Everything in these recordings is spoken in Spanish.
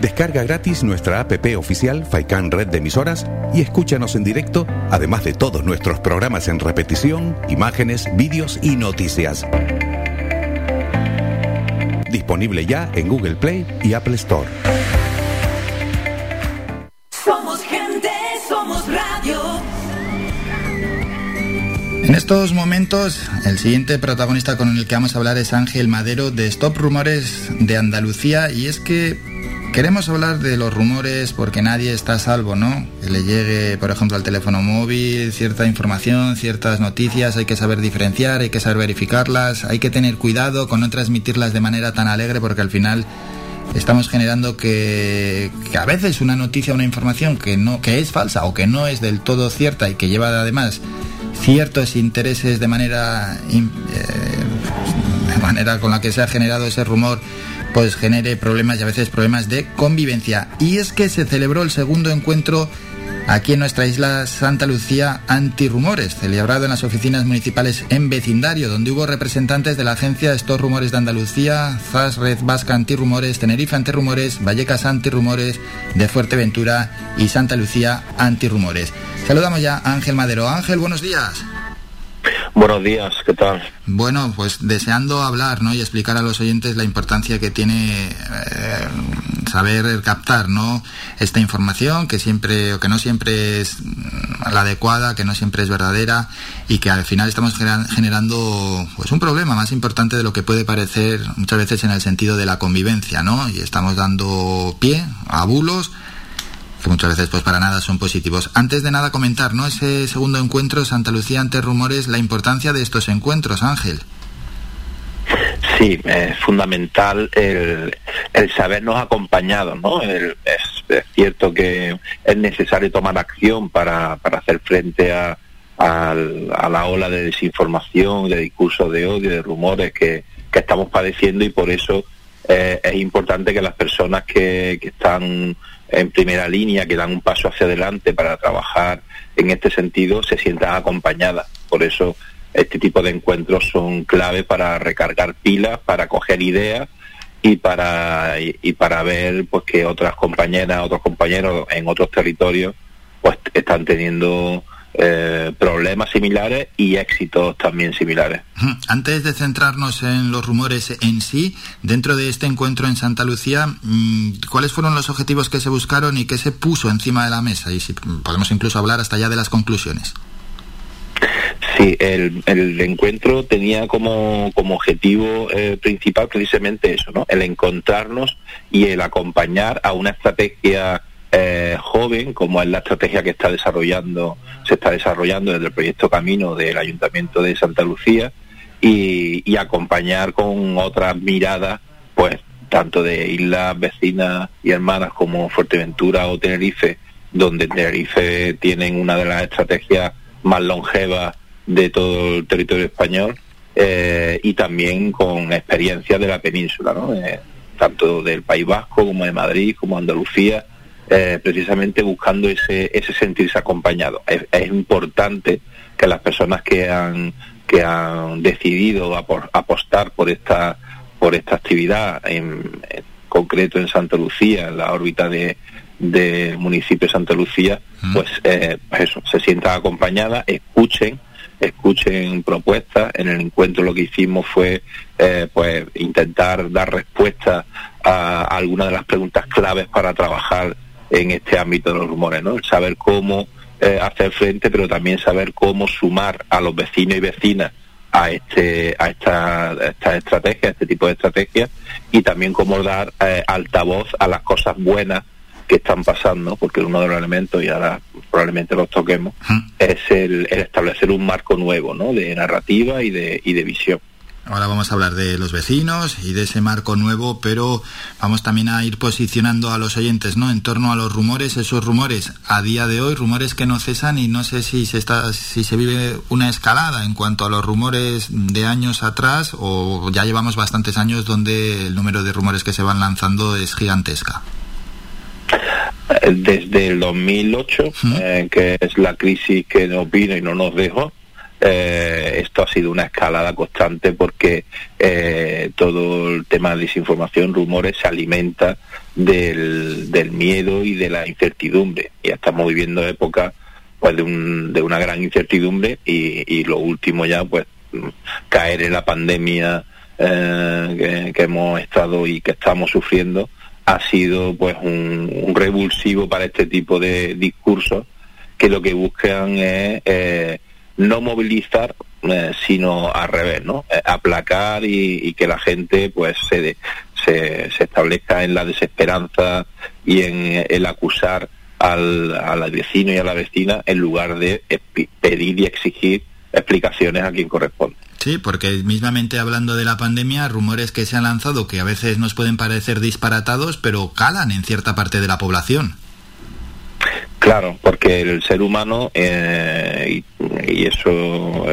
Descarga gratis nuestra app oficial Faikan Red de Emisoras y escúchanos en directo, además de todos nuestros programas en repetición, imágenes, vídeos y noticias. Disponible ya en Google Play y Apple Store. Somos gente, somos radio. En estos momentos, el siguiente protagonista con el que vamos a hablar es Ángel Madero de Stop Rumores de Andalucía y es que Queremos hablar de los rumores porque nadie está a salvo, ¿no? Que le llegue, por ejemplo, al teléfono móvil cierta información, ciertas noticias, hay que saber diferenciar, hay que saber verificarlas, hay que tener cuidado con no transmitirlas de manera tan alegre porque al final estamos generando que, a veces una noticia, una información que no que es falsa o que no es del todo cierta y que lleva además ciertos intereses de manera eh, manera con la que se ha generado ese rumor pues genere problemas y a veces problemas de convivencia. Y es que se celebró el segundo encuentro aquí en nuestra isla Santa Lucía Antirrumores, celebrado en las oficinas municipales en vecindario, donde hubo representantes de la agencia Estos Rumores de Andalucía, ZAS Red Vasca Antirrumores, Tenerife Antirrumores, Vallecas Antirrumores, de Fuerteventura y Santa Lucía Antirrumores. Saludamos ya a Ángel Madero. Ángel, buenos días. Buenos días, ¿qué tal? Bueno, pues deseando hablar ¿no? y explicar a los oyentes la importancia que tiene eh, saber captar ¿no? esta información, que siempre o que no siempre es mm, la adecuada, que no siempre es verdadera y que al final estamos generando pues un problema más importante de lo que puede parecer muchas veces en el sentido de la convivencia, ¿no? Y estamos dando pie a bulos que muchas veces pues para nada son positivos. Antes de nada comentar, ¿no? Ese segundo encuentro Santa Lucía ante rumores, la importancia de estos encuentros, Ángel. Sí, es fundamental el, el sabernos acompañados, ¿no? es, cierto que es necesario tomar acción para, para hacer frente a, a, la ola de desinformación, de discursos de odio, de rumores que, que estamos padeciendo y por eso eh, es importante que las personas que, que están en primera línea, que dan un paso hacia adelante para trabajar en este sentido, se sientan acompañadas. Por eso este tipo de encuentros son clave para recargar pilas, para coger ideas y para y, para ver pues que otras compañeras, otros compañeros en otros territorios pues están teniendo eh, problemas similares y éxitos también similares. Antes de centrarnos en los rumores en sí, dentro de este encuentro en Santa Lucía, mm, ¿cuáles fueron los objetivos que se buscaron y qué se puso encima de la mesa? Y si podemos incluso hablar hasta allá de las conclusiones. Sí, el, encuentro tenía como, como objetivo eh, principal precisamente eso, ¿no? El encontrarnos y el acompañar a una estrategia eh, joven, como es la estrategia que está desarrollando, se está desarrollando desde el proyecto Camino del Ayuntamiento de Santa Lucía, y, acompañar con otras miradas, pues tanto de islas vecinas y hermanas como Fuerteventura o Tenerife, donde Tenerife tienen una de las estrategias más longevas de todo el territorio español, eh, y también con experiencias de la península, ¿no? Eh, tanto del País Vasco como de Madrid, como Andalucía, eh, precisamente buscando ese, ese sentirse acompañado. Es, importante que las personas que han, que han decidido apostar por esta, por esta actividad, en, concreto en Santa Lucía, en la órbita de, del municipio de Santa Lucía, pues, eh, pues, eso, se sientan acompañadas, escuchen, escuchen propuestas. En el encuentro lo que hicimos fue eh, pues intentar dar respuesta a algunas de las preguntas claves para trabajar en este ámbito de los rumores, ¿no? saber cómo eh, hacer frente, pero también saber cómo sumar a los vecinos y vecinas a este a esta, esta estrategia, a este tipo de estrategias y también cómo dar eh, altavoz a las cosas buenas que están pasando, porque uno de los elementos, y ahora probablemente los toquemos, es el, el, establecer un marco nuevo, ¿no? De narrativa y de, y de visión. Ahora vamos a hablar de los vecinos y de ese marco nuevo, pero vamos también a ir posicionando a los oyentes, ¿no? En torno a los rumores, esos rumores a día de hoy, rumores que no cesan y no sé si se está, si se vive una escalada en cuanto a los rumores de años atrás o ya llevamos bastantes años donde el número de rumores que se van lanzando es gigantesca. Desde el 2008, eh, que es la crisis que nos vino y no nos dejó, eh, esto ha sido una escalada constante porque eh, todo el tema de desinformación, rumores, se alimenta del, miedo y de la incertidumbre. Ya estamos viviendo épocas pues de, un, de una gran incertidumbre y, y lo último ya pues caer en la pandemia eh, que, hemos estado y que estamos sufriendo ha sido pues un, un revulsivo para este tipo de discursos que lo que buscan es eh, no movilizar, eh, sino al revés, ¿no? Eh, aplacar y, que la gente pues se, se, se, establezca en la desesperanza y en el acusar al, al vecino y a la vecina en lugar de pedir y exigir explicaciones a quien corresponde. Sí, porque mismamente hablando de la pandemia, rumores que se han lanzado que a veces nos pueden parecer disparatados, pero calan en cierta parte de la población. Claro, porque el ser humano, eh, y, eso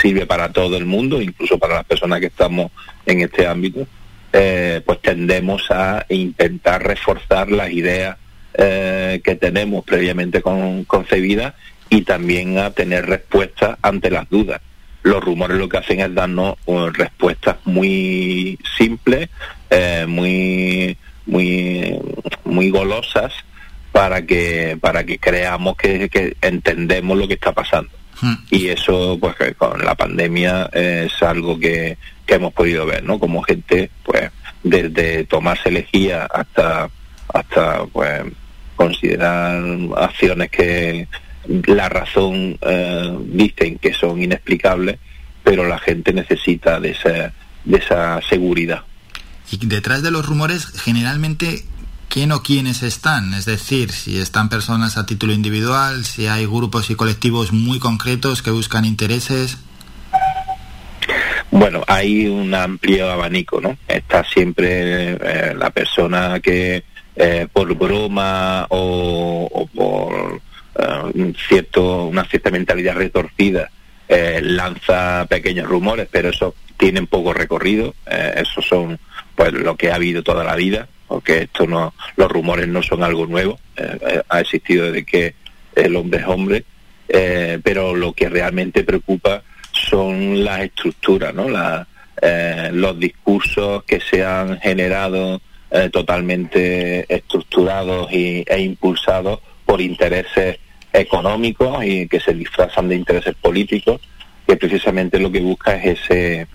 sirve para todo el mundo, incluso para las personas que estamos en este ámbito, eh, pues tendemos a intentar reforzar las ideas eh, que tenemos previamente concebidas y también a tener respuestas ante las dudas. Los rumores lo que hacen es darnos respuestas muy simples, muy, muy, muy golosas, para que para que creamos que, entendemos lo que está pasando. Hmm. y eso pues con la pandemia es algo que, que hemos podido ver no como gente pues desde tomarse elegía hasta hasta pues considerar acciones que la razón eh, dicen que son inexplicables pero la gente necesita de esa de esa seguridad. Y detrás de los rumores generalmente quién o quiénes están, es decir, si están personas a título individual, si hay grupos y colectivos muy concretos que buscan intereses. Bueno, hay un amplio abanico, ¿no? Está siempre eh, la persona que eh, por broma o, por eh, cierto, una cierta mentalidad retorcida lanza pequeños rumores, pero eso tienen poco recorrido. esos son pues lo que ha habido toda la vida porque esto no, los rumores no son algo nuevo, eh, eh, ha existido desde que el hombre es hombre, eh, pero lo que realmente preocupa son las estructuras, ¿no? los discursos que se han generado totalmente estructurados y, e impulsados por intereses económicos y que se disfrazan de intereses políticos, que precisamente lo que busca es ese,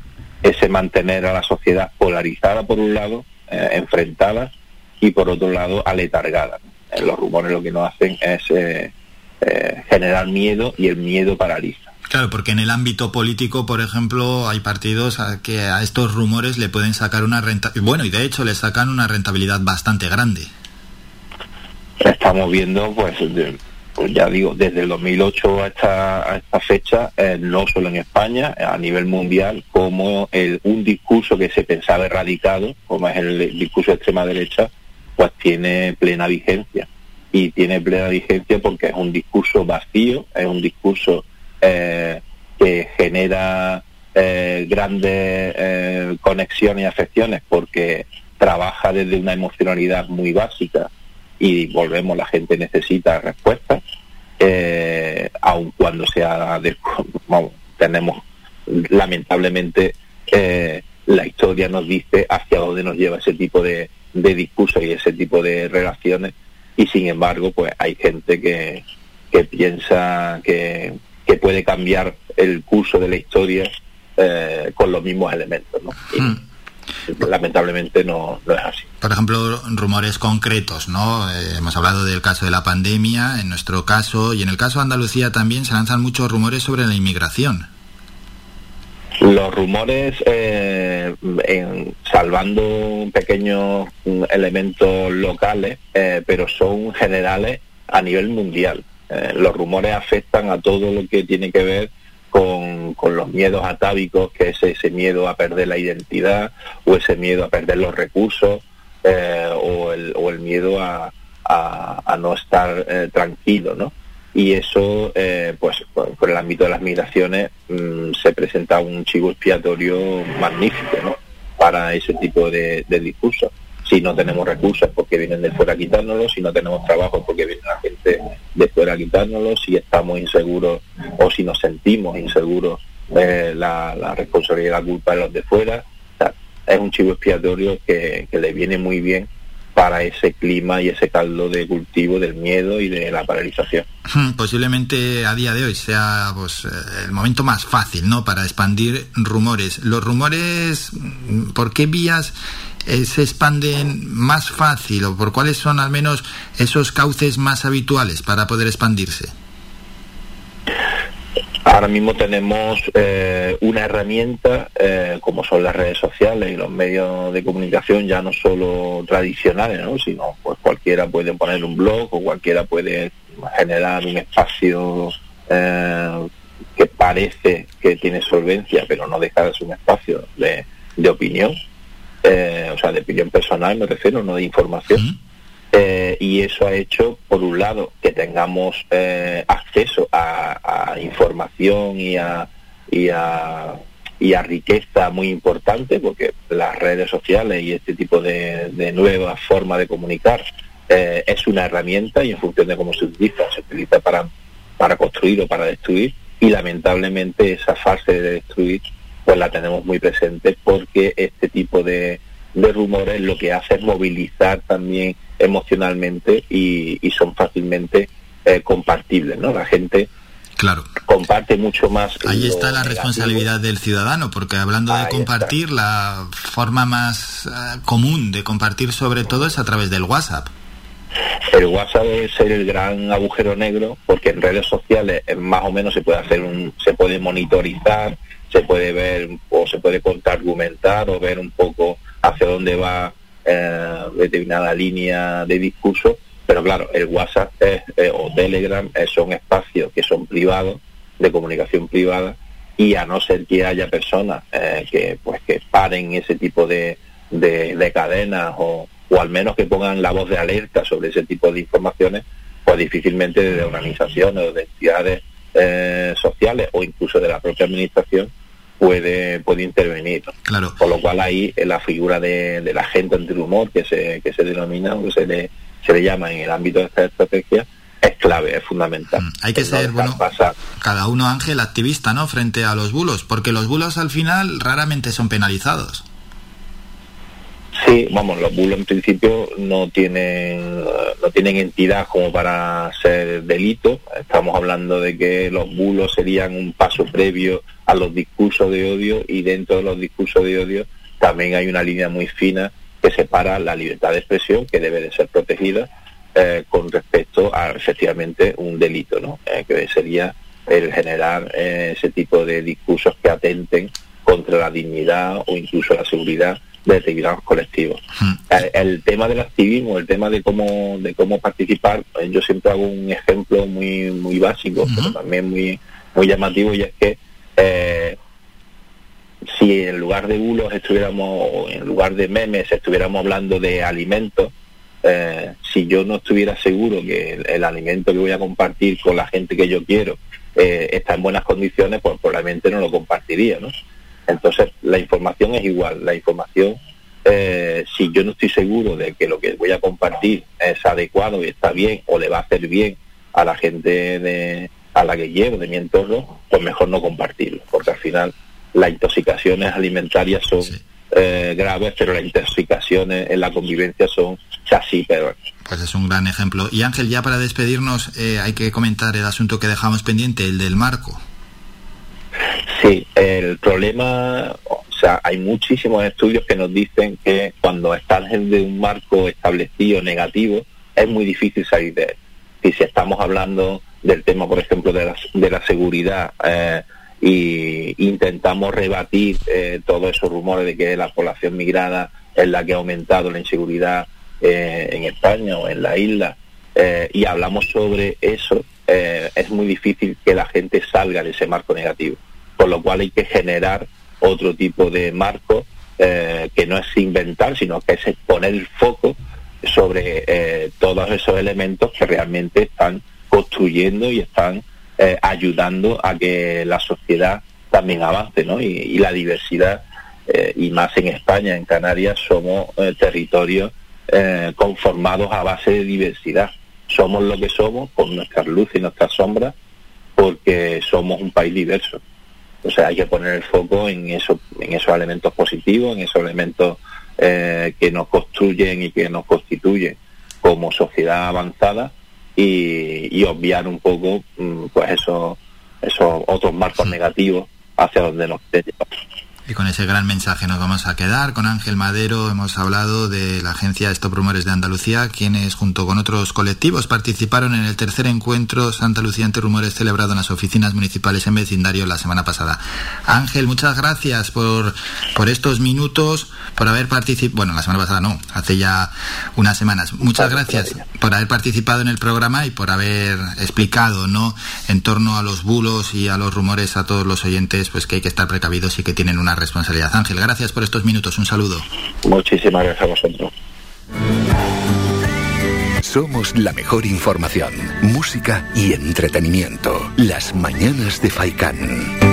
ese mantener a la sociedad polarizada por un lado eh, enfrentadas y por otro lado aletargadas. Eh, los rumores lo que nos hacen es eh, generar miedo y el miedo paraliza. Claro, porque en el ámbito político, por ejemplo, hay partidos a que a estos rumores le pueden sacar una rentabilidad, bueno, y de hecho le sacan una rentabilidad bastante grande. Estamos viendo, pues, pues ya digo, desde el 2008 a esta, fecha, eh, no solo en España, a nivel mundial, como el, un discurso que se pensaba erradicado, como es el, discurso de extrema derecha, pues tiene plena vigencia. Y tiene plena vigencia porque es un discurso vacío, es un discurso eh, que genera eh, grandes conexiones y afecciones porque trabaja desde una emocionalidad muy básica y volvemos, la gente necesita respuestas, eh, aun cuando sea, de, tenemos lamentablemente eh, la historia nos dice hacia dónde nos lleva ese tipo de, discursos y ese tipo de relaciones y sin embargo pues hay gente que, que piensa que, que puede cambiar el curso de la historia eh, con los mismos elementos. ¿no? Hmm lamentablemente no, es así. Por ejemplo, rumores concretos, ¿no? Eh, hemos hablado del caso de la pandemia, en nuestro caso, y en el caso de Andalucía también se lanzan muchos rumores sobre la inmigración. Los rumores, eh, salvando pequeños elementos locales, eh, pero son generales a nivel mundial. los rumores afectan a todo lo que tiene que ver con, con los miedos atávicos, que es ese miedo a perder la identidad o ese miedo a perder los recursos eh, o, el, o el miedo a, a, no estar eh, tranquilo, ¿no? Y eso, eh, pues por, el ámbito de las migraciones, mm, se presenta un chivo expiatorio magnífico, ¿no? Para ese tipo de, de discursos. Si no tenemos recursos porque vienen de fuera a si no tenemos trabajo porque viene la gente de fuera a si estamos inseguros o si nos sentimos inseguros, eh, la, responsabilidad y la culpa de los de fuera. es un chivo expiatorio que, que le viene muy bien para ese clima y ese caldo de cultivo del miedo y de la paralización. Posiblemente a día de hoy sea pues, eh, el momento más fácil ¿no? para expandir rumores. Los rumores, mm, ¿por qué vías eh, se expanden más fácil o por cuáles son al menos esos cauces más habituales para poder expandirse? Ahora mismo tenemos eh, una herramienta eh, como son las redes sociales y los medios de comunicación ya no solo tradicionales, ¿no? sino pues cualquiera puede poner un blog o cualquiera puede generar un espacio eh, que parece que tiene solvencia, pero no deja de ser un espacio de, opinión, o sea, de opinión personal me refiero, no de información. Eh, y eso ha hecho, por un lado, que tengamos eh, acceso a, información y a, y a, y, a, riqueza muy importante, porque las redes sociales y este tipo de, de nuevas formas de comunicar eh, es una herramienta y en función de cómo se utiliza, se utiliza para, para construir o para destruir, y lamentablemente esa fase de destruir pues la tenemos muy presente porque este tipo de, de rumores lo que hace es movilizar también emocionalmente y, son fácilmente eh, compartibles, ¿no? La gente Claro. comparte mucho más. Ahí está la responsabilidad del ciudadano, porque hablando de compartir, la forma más eh, común de compartir sobre todo es a través del WhatsApp. El WhatsApp es el gran agujero negro, porque en redes sociales eh, más o menos se puede hacer un, se puede monitorizar, se puede ver o se puede argumentar o ver un poco hacia dónde va eh, determinada línea de discurso, pero claro, el WhatsApp es, eh, o Telegram eh, son espacios que son privados, de comunicación privada, y a no ser que haya personas que pues que paren ese tipo de, de, cadenas o, o, al menos que pongan la voz de alerta sobre ese tipo de informaciones, pues difícilmente de organizaciones o de entidades sociales o incluso de la propia administración puede, puede intervenir. Claro. Por lo cual ahí la figura de, del agente antirumor que se, que se denomina o que se le, se le llama en el ámbito de esta estrategia es clave, es fundamental. Mm, hay que ser, bueno, cada uno ángel activista, ¿no? Frente a los bulos, porque los bulos al final raramente son penalizados. Sí, vamos, los bulos en principio no tienen no tienen entidad como para ser delito. Estamos hablando de que los bulos serían un paso previo a los discursos de odio y dentro de los discursos de odio también hay una línea muy fina que separa la libertad de expresión, que debe de ser protegida, eh, con respecto a efectivamente un delito, ¿no? Eh, que sería el generar eh, ese tipo de discursos que atenten contra la dignidad o incluso la seguridad de determinados colectivos. Hmm. El, tema del activismo, el tema de cómo de cómo participar, yo siempre hago un ejemplo muy muy básico, pero también muy muy llamativo y es que eh, si en lugar de bulos estuviéramos, en lugar de memes, estuviéramos hablando de alimentos, eh, si yo no estuviera seguro que el, alimento que voy a compartir con la gente que yo quiero eh, está en buenas condiciones, pues probablemente no lo compartiría, ¿no? Entonces, la información es igual. La información, si yo no estoy seguro de que lo que voy a compartir es adecuado y está bien o le va a hacer bien a la gente de, a la que llevo de mi entorno, pues mejor no compartirlo, porque al final las intoxicaciones alimentarias son eh, graves, pero las intoxicaciones en la convivencia son casi peores. Pues es un gran ejemplo. Y Ángel, ya para despedirnos, eh, hay que comentar el asunto que dejamos pendiente, el del marco. Sí, el problema, o sea, hay muchísimos estudios que nos dicen que cuando estás en un marco establecido negativo, es muy difícil salir de él. Y si estamos hablando del tema, por ejemplo, de la, de la seguridad eh, y intentamos rebatir eh, todos esos rumores de que la población migrada es la que ha aumentado la inseguridad eh, en España o en la isla y hablamos sobre eso, es muy difícil que la gente salga de ese marco negativo. Por lo cual hay que generar otro tipo de marco que no es inventar, sino que es poner el foco sobre todos esos elementos que realmente están construyendo y están eh, ayudando a que la sociedad también avance, ¿no? Y, la diversidad, eh, y más en España, en Canarias, somos eh, territorios eh, conformados a base de diversidad. Somos lo que somos con nuestras luces y nuestras sombras porque somos un país diverso. O sea, hay que poner el foco en, eso, en esos elementos positivos, en esos elementos eh, que nos construyen y que nos constituyen como sociedad avanzada y, obviar un poco mm, pues esos, esos otros marcos negativos hacia donde nos llevamos. Y con ese gran mensaje nos vamos a quedar. Con Ángel Madero hemos hablado de la agencia Stop Rumores de Andalucía, quienes junto con otros colectivos participaron en el tercer encuentro Santa Lucía ante Rumores celebrado en las oficinas municipales en vecindario la semana pasada. Ángel, muchas gracias por, por estos minutos, por haber participado, bueno, la semana pasada no, hace ya unas semanas. Muchas gracias por haber participado en el programa y por haber explicado, ¿no?, en torno a los bulos y a los rumores a todos los oyentes, pues que hay que estar precavidos y que tienen una responsabilidad. Ángel, gracias por estos minutos. Un saludo. Muchísimas gracias a vosotros. Somos la mejor información, música y entretenimiento. Las mañanas de Faikán.